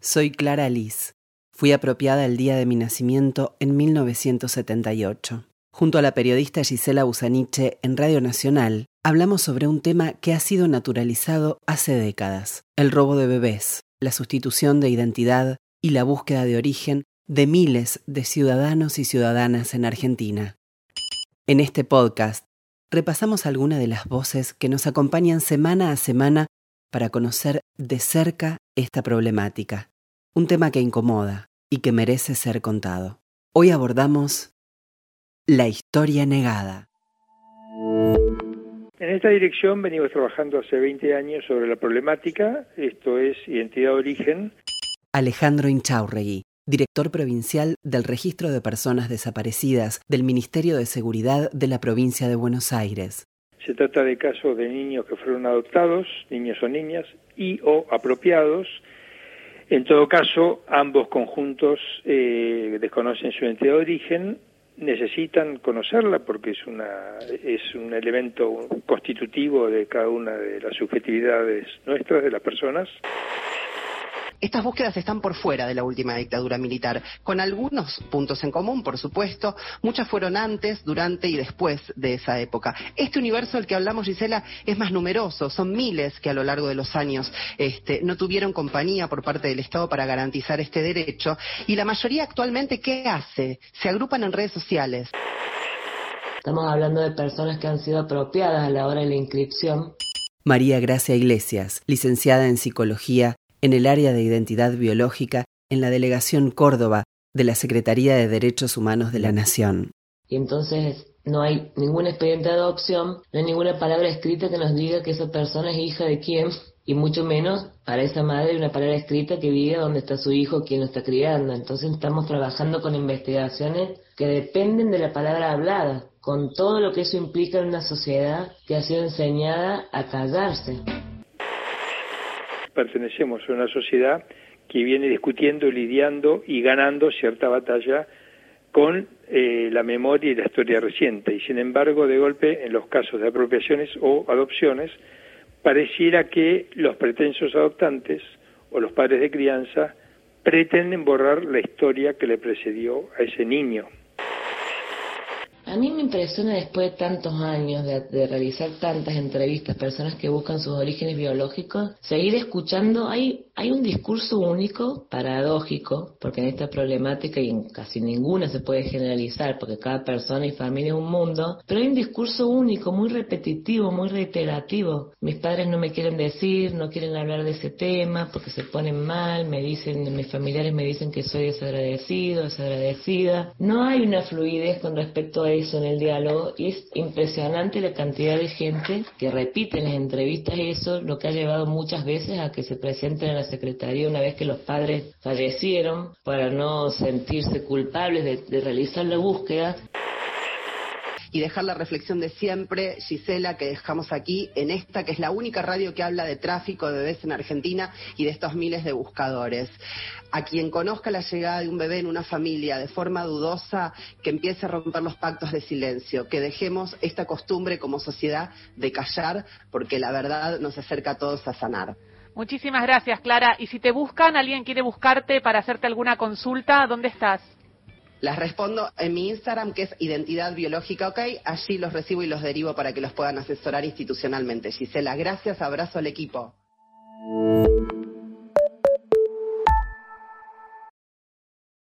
Soy Clara Liz. Fui apropiada el día de mi nacimiento en 1978. Junto a la periodista Gisela Busaniche en Radio Nacional, hablamos sobre un tema que ha sido naturalizado hace décadas, el robo de bebés, la sustitución de identidad y la búsqueda de origen de miles de ciudadanos y ciudadanas en Argentina. En este podcast repasamos algunas de las voces que nos acompañan semana a semana para conocer de cerca esta problemática, un tema que incomoda y que merece ser contado. Hoy abordamos la historia negada. En esta dirección venimos trabajando hace 20 años sobre la problemática, esto es identidad de origen. Alejandro Inchaurregui, director provincial del Registro de Personas Desaparecidas del Ministerio de Seguridad de la provincia de Buenos Aires. Se trata de casos de niños que fueron adoptados, niños o niñas, y o apropiados. En todo caso, ambos conjuntos eh, desconocen su identidad de origen, necesitan conocerla porque es, una, es un elemento constitutivo de cada una de las subjetividades nuestras, de las personas. Estas búsquedas están por fuera de la última dictadura militar, con algunos puntos en común, por supuesto. Muchas fueron antes, durante y después de esa época. Este universo del que hablamos, Gisela, es más numeroso. Son miles que a lo largo de los años este, no tuvieron compañía por parte del Estado para garantizar este derecho. Y la mayoría actualmente, ¿qué hace? Se agrupan en redes sociales. Estamos hablando de personas que han sido apropiadas a la hora de la inscripción. María Gracia Iglesias, licenciada en Psicología en el área de identidad biológica en la Delegación Córdoba de la Secretaría de Derechos Humanos de la Nación. Y entonces no hay ningún expediente de adopción, no hay ninguna palabra escrita que nos diga que esa persona es hija de quién, y mucho menos para esa madre una palabra escrita que diga dónde está su hijo, quién lo está criando. Entonces estamos trabajando con investigaciones que dependen de la palabra hablada, con todo lo que eso implica en una sociedad que ha sido enseñada a callarse pertenecemos a una sociedad que viene discutiendo, lidiando y ganando cierta batalla con eh, la memoria y la historia reciente. Y sin embargo, de golpe, en los casos de apropiaciones o adopciones, pareciera que los pretensos adoptantes o los padres de crianza pretenden borrar la historia que le precedió a ese niño. A mí me impresiona después de tantos años de, realizar tantas entrevistas, personas que buscan sus orígenes biológicos, seguir escuchando, hay, hay un discurso único, paradójico, porque en esta problemática y en casi ninguna se puede generalizar, porque cada persona y familia es un mundo, pero hay un discurso único, muy repetitivo, muy reiterativo. Mis padres no me quieren decir, no quieren hablar de ese tema porque se ponen mal, me dicen, mis familiares me dicen que soy desagradecido, desagradecida. No hay una fluidez con respecto a eso en el diálogo y es impresionante la cantidad de gente que repite en las entrevistas eso, lo que ha llevado muchas veces a que se presenten en la Secretaría una vez que los padres fallecieron para no sentirse culpables de, de realizar la búsqueda y dejar la reflexión de siempre, Gisela, que dejamos aquí en esta, que es la única radio que habla de tráfico de bebés en Argentina y de estos miles de buscadores. A quien conozca la llegada de un bebé en una familia de forma dudosa, que empiece a romper los pactos de silencio, que dejemos esta costumbre como sociedad de callar, porque la verdad nos acerca a todos a sanar. Muchísimas gracias, Clara. Y si te buscan, alguien quiere buscarte para hacerte alguna consulta, ¿dónde estás? Las respondo en mi Instagram, que es Identidad Biológica OK. Allí los recibo y los derivo para que los puedan asesorar institucionalmente. Gisela, gracias, abrazo al equipo.